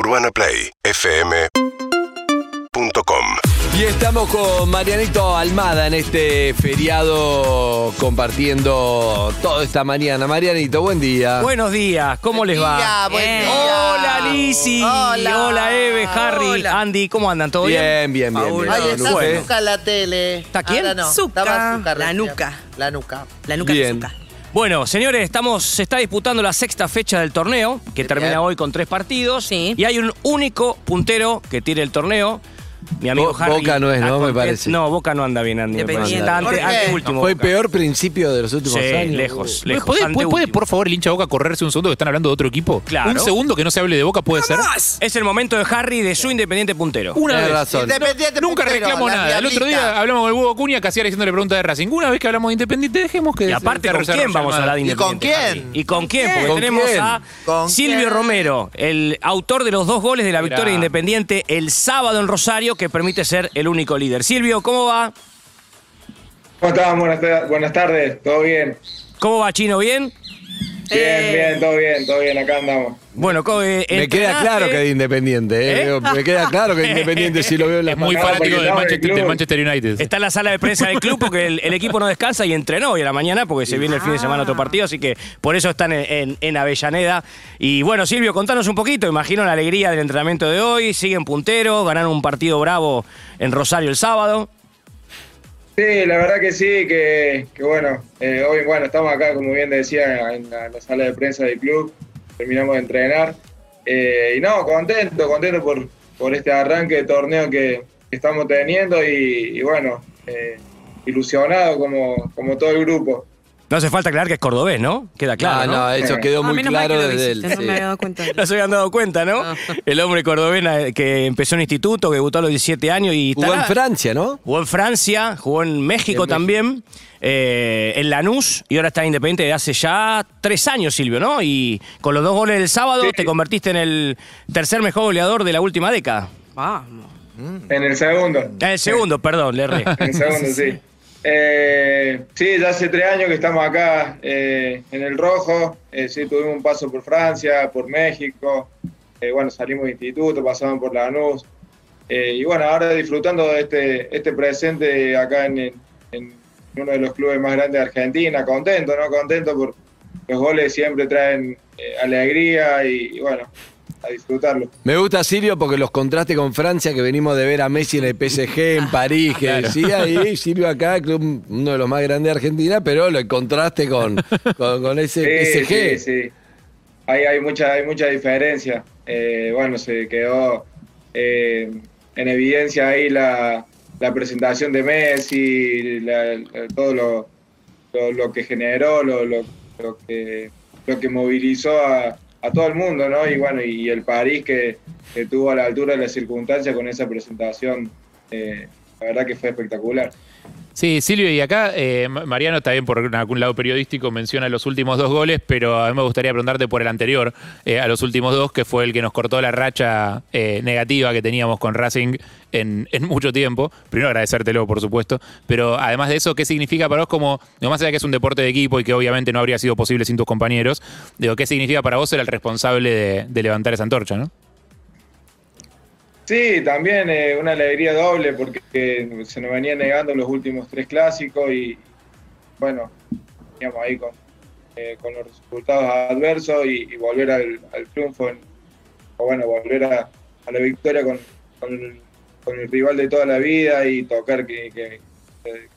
UrbanaPlayFM.com Y estamos con Marianito Almada en este feriado compartiendo toda esta mañana. Marianito, buen día. Buenos días, ¿cómo les va? buen Bien. día. Hola Lizzy, Hola. hola Eve, Harry, Hola. Andy, ¿cómo andan? ¿Todo bien? bien, bien, bien. Bien. Ay, no, está. Zucca en la tele. ¿Está quién? No. Zucca. La nuca. La nuca. La nuca Bien. de Zucca. Bueno, señores, estamos, se está disputando la sexta fecha del torneo, que termina hoy con tres partidos. Sí. Y hay un único puntero que tiene el torneo. Mi amigo Bo- Harry. Boca no es, ¿no? Me parece. No, Boca no anda bien, Andy. me parece. Independiente. Está ante- ¿Por qué? ante último. Fue el Boca. peor principio de los últimos Sí, años. lejos, lejos. ¿Puede, por favor, el hincha Boca correrse un segundo que están hablando de otro equipo? Claro. Un segundo que no se hable de Boca puede ser. Es el momento de Harry de su independiente puntero. Una Tenés vez. razón. Independiente Nunca puntero, reclamo la nada. El otro diablita. día hablamos con el huevo Cuña, casi haciéndole pregunta de Racing. Una vez que hablamos de Independiente, dejemos que. Y aparte, ¿con quién vamos a hablar de ¿Y con Independiente? quién? Harry? ¿Y con quién? Porque ¿Con tenemos quién? a ¿Con Silvio quién? Romero, el autor de los dos goles de la victoria de Independiente el sábado en Rosario, que permite ser el único líder. Silvio, ¿cómo va? ¿Cómo? Buenas, ta- buenas tardes, ¿todo bien? ¿Cómo va, Chino? ¿Bien? Bien, Eh. bien, todo bien, todo bien, acá andamos. Bueno, co- eh, Me queda claro que es Independiente. ¿eh? ¿Eh? Me queda claro que es Independiente si lo veo en la Es muy fanático del Manchester, del club. Manchester United. Está en la sala de prensa del club porque el, el equipo no descansa y entrenó hoy a la mañana porque se viene el fin de semana otro partido, así que por eso están en, en- en Avellaneda. Y bueno, Silvio, contanos un poquito, imagino la alegría del entrenamiento de hoy, siguen punteros, ganaron un partido bravo en Rosario el sábado. Sí, la verdad que sí, que, bueno, eh, hoy bueno, estamos acá, como bien decía, en la, sala de prensa del club, terminamos de entrenar. Eh, y no, contento, contento por, por este arranque de torneo que, estamos teniendo y, y bueno, eh, ilusionado como, como todo el grupo. No hace falta aclarar que es cordobés, ¿no? Queda claro, Ah, ¿no? no, eso quedó Ah, muy menos mal claro que lo desde el. dijiste, No me había dado cuenta. No se habían dado cuenta, ¿no? No. El hombre cordobés que empezó en instituto, que debutó a los 17 años y Jugó en Francia, ¿no? Jugó en Francia, jugó en México también, eh, en Lanús y ahora está independiente de hace ya tres años, Silvio, ¿no? Y con los dos goles del sábado Sí. te convertiste en el tercer mejor goleador de la última década. Vamos. En el segundo. En el segundo, perdón, le erré. En el segundo, sí. Eh, sí, ya hace tres años que estamos acá eh, en el rojo. Eh, sí, tuvimos un paso por Francia, por México. Eh, bueno, salimos de instituto, pasamos por Lanús. Eh, y bueno, ahora disfrutando de este, este presente acá en, uno de los clubes más grandes de Argentina. Contento, ¿no? Contento por los goles siempre traen alegría y bueno, a disfrutarlo. Me gusta Silvio porque los contrastes con Francia, que venimos de ver a Messi en el PSG, en París, que decía ahí, Silvio acá, club, uno de los más grandes de Argentina, pero el contraste con, con, con ese Sí, PSG. sí, sí. Hay, hay, mucha, hay mucha diferencia. Eh, bueno, se quedó eh, en evidencia ahí la, la presentación de Messi, la- la- todo lo, lo, lo que generó, lo, lo, lo que, lo que movilizó a, a todo el mundo, ¿no? Y bueno, y el París que, que tuvo a la altura de las circunstancias con esa presentación, eh, la verdad que fue espectacular. Sí, Silvio, y acá eh, Ma- Mariano también por algún lado periodístico menciona los últimos dos goles, pero a mí me gustaría preguntarte por el anterior, eh, a los últimos dos, que fue el que nos cortó la racha eh, negativa que teníamos con Racing en, en mucho tiempo. Primero agradecértelo, por supuesto, pero además de eso, ¿qué significa para vos como, no más allá que es un deporte de equipo y que obviamente no habría sido posible sin tus compañeros, digo, ¿qué significa para vos ser el responsable de, de levantar esa antorcha, no? Sí, también eh, una alegría doble porque eh, se nos venía negando los últimos tres clásicos y bueno, íbamos ahí con, eh, con los resultados adversos y, volver al, triunfo, o bueno, volver a, la victoria con, el, rival de toda la vida y tocar que, que- que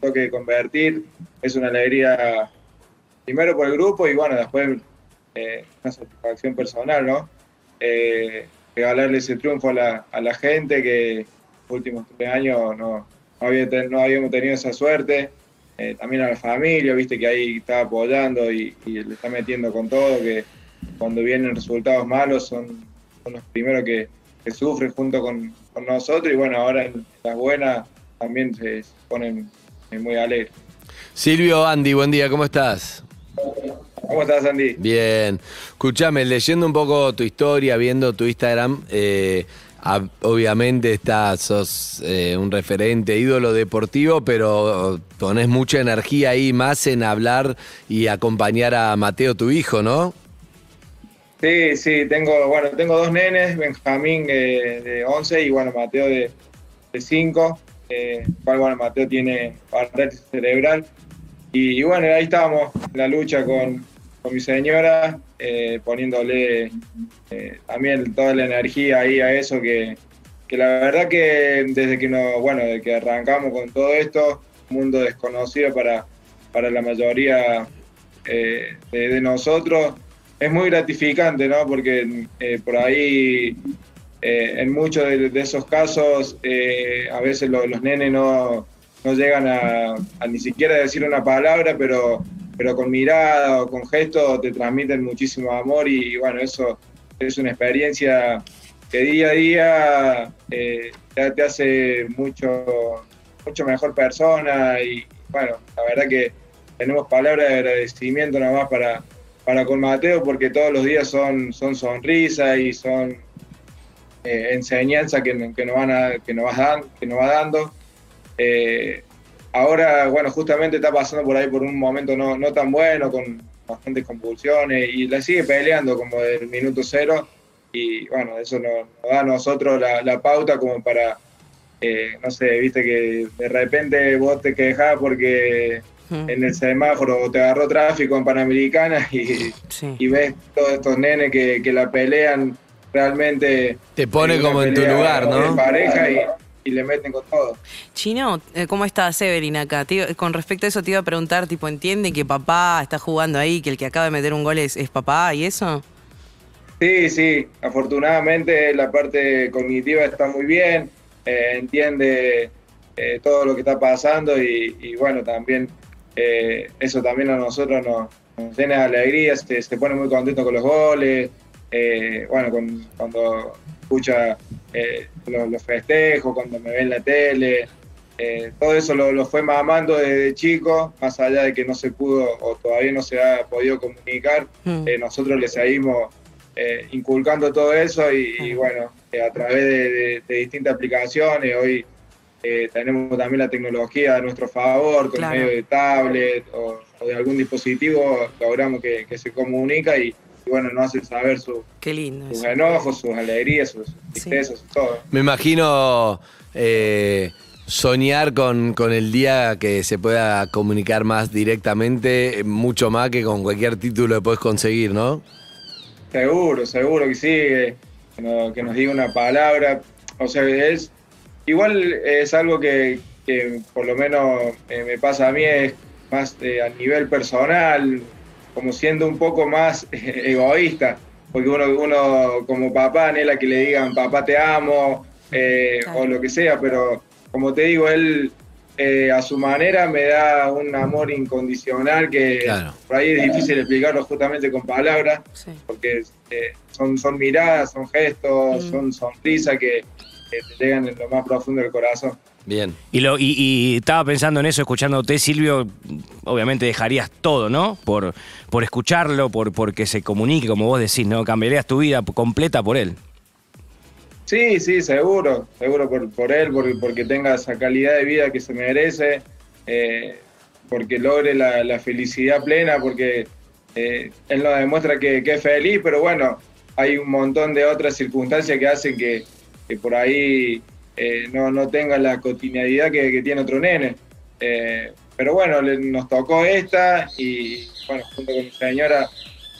toque convertir, es una alegría primero por el grupo y bueno, después una satisfacción personal, ¿no? Regalarle ese triunfo a la, a la gente que los últimos tres años no, había no habíamos tenido esa suerte. Eh, también a la familia, viste que ahí está apoyando y, le está metiendo con todo, que cuando vienen resultados malos son, los primeros que, sufren junto con, nosotros y bueno, ahora en las buenas también se, ponen muy alegres. Silvio, Andy, buen día, ¿cómo estás? ¿Cómo estás, Andy? Bien. Escuchame, leyendo un poco tu historia, viendo tu Instagram, eh, obviamente estás, sos eh, un referente, ídolo deportivo, pero pones mucha energía ahí más en hablar y acompañar a Mateo, tu hijo, ¿no? Sí, sí, tengo, bueno, tengo dos nenes, Benjamín eh, de 11 y bueno, Mateo de, de 5. Eh, cual, bueno, Mateo tiene parálisis cerebral. Y, y bueno, ahí estábamos la lucha con, con mi señora, eh, poniéndole eh, también toda la energía ahí a eso que, que la verdad que desde que no, bueno, desde que arrancamos con todo esto, un mundo desconocido para, para la mayoría eh, de, nosotros, es muy gratificante, ¿no? Porque por ahí, en muchos de, esos casos, a veces lo- los nenes no, no llegan a, a ni siquiera decir una palabra, pero, pero con mirada o con gestos te transmiten muchísimo amor y, bueno, eso es una experiencia que día a día eh, te, hace mucho, mucho mejor persona y, bueno, la verdad que tenemos palabras de agradecimiento nada más para, para con Mateo porque todos los días son, son sonrisas y son eh, enseñanza que, que, nos van a, que, nos va dan- que nos va dando. Eh, ahora, bueno, justamente está pasando por ahí por un momento no, no tan bueno, con bastantes convulsiones y la sigue peleando como del minuto cero y bueno, eso nos, nos da a nosotros la, la pauta como para, eh, no sé, viste que de repente vos te quejás porque Mm. en el semáforo te agarró tráfico en Panamericana y, Sí. y ves todos estos nenes que, que la pelean realmente. Te pone como en tu lugar, ¿no? de pareja y, y le meten con todo. Chino, eh, ¿cómo estás, Evelyn, acá? Te con respecto a eso te iba a preguntar, tipo, ¿entienden que papá está jugando ahí, que el que acaba de meter un gol es, es papá y eso? Sí, sí, afortunadamente la parte cognitiva está muy bien, eh, entiende eh, todo lo que está pasando y, y bueno, también eh, eso también a nosotros nos, nos llena de alegría, se, se pone muy contento con los goles, bueno, con- cuando escucha eh, los, festejos, cuando me ve en la tele, eh, todo eso lo, lo fue mamando desde chico, más allá de que no se pudo o todavía no se ha podido comunicar, Mm. eh, nosotros le seguimos eh, inculcando todo eso y, y bueno, a través de, de- de distintas aplicaciones, hoy eh, tenemos también la tecnología a nuestro favor, con Claro. medio de tablet o, o de algún dispositivo, logramos que, que se comunica y, y bueno, nos hace saber su- Qué lindo sus eso. enojos, sus alegrías, sus Sí. tristezas, todo. Me imagino eh, soñar con, con el día que se pueda comunicar más directamente, eh, mucho más que con cualquier título que puedes conseguir, ¿no? Seguro, seguro que sí, que, nos, que nos diga una palabra. O sea, es igual es algo que, que por lo menos eh, me pasa a mí, es más eh, a nivel personal, como siendo un poco más egoísta, porque uno, uno como papá anhela que le digan papá te amo eh, Claro. o lo que sea, pero como te digo, él eh, a su manera me da un amor incondicional que Claro. por ahí es difícil explicarlo justamente con palabras Sí. porque eh, son, son miradas, son gestos, Mm. son sonrisas que, que te llegan en lo más profundo del corazón. Bien. Y, lo, y, y estaba pensando en eso, escuchándote, Silvio, obviamente dejarías todo, ¿no? Por, por escucharlo, por, por que se comunique, como vos decís, ¿no? Cambiarías tu vida completa por él. Sí, sí, seguro, seguro por, por él, por- porque tenga esa calidad de vida que se merece, eh, porque logre la, la felicidad plena, porque eh, él nos demuestra que, que es feliz, pero bueno, hay un montón de otras circunstancias que hacen que, que por ahí eh, no, no tenga la cotidianidad que, tiene otro nene. Eh, pero bueno, nos tocó esta y bueno, junto con mi señora,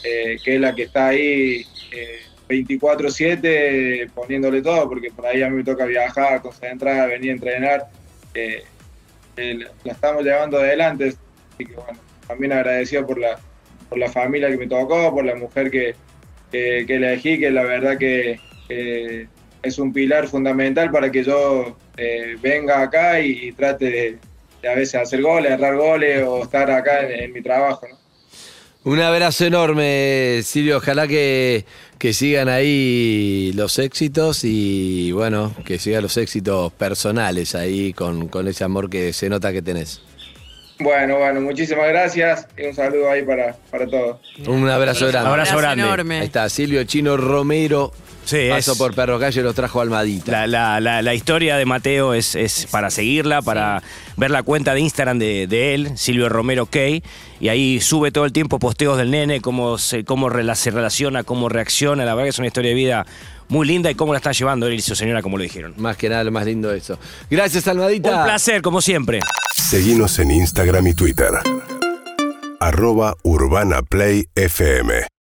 eh, que es la que está ahí eh, 24/7 poniéndole todo, porque por ahí a mí me toca viajar, concentrar, venir a entrenar. la estamos llevando adelante, así que bueno, también agradecido por la, por la familia que me tocó, por la mujer que, que, elegí, que la verdad que es un pilar fundamental para que yo eh, venga acá y, y trate de, de a veces hacer goles, errar goles o estar acá en, en mi trabajo. ¿no? Un abrazo enorme, Silvio. Ojalá que, que sigan ahí los éxitos y bueno, que sigan los éxitos personales ahí con, con ese amor que se nota que tenés. Bueno, bueno, muchísimas gracias y un saludo ahí para, para todos. Un abrazo grande. Abrazo grande. enorme. Ahí está, Silvio Chino Romero. Sí, Paso es- por Perro Calle, los trajo Almadita. La, la- la- la historia de Mateo es, es para seguirla, para ver la cuenta de Instagram de, de él, Silvio Romero Key, y ahí sube todo el tiempo posteos del nene, cómo, se, cómo rela- se relaciona, cómo reacciona. La verdad que es una historia de vida muy linda y cómo la está llevando él y su señora, como lo dijeron. Más que nada, lo más lindo de eso. Gracias, Almadita. Un placer, como siempre. Seguinos en Instagram y Twitter. Arroba Urbana Play FM.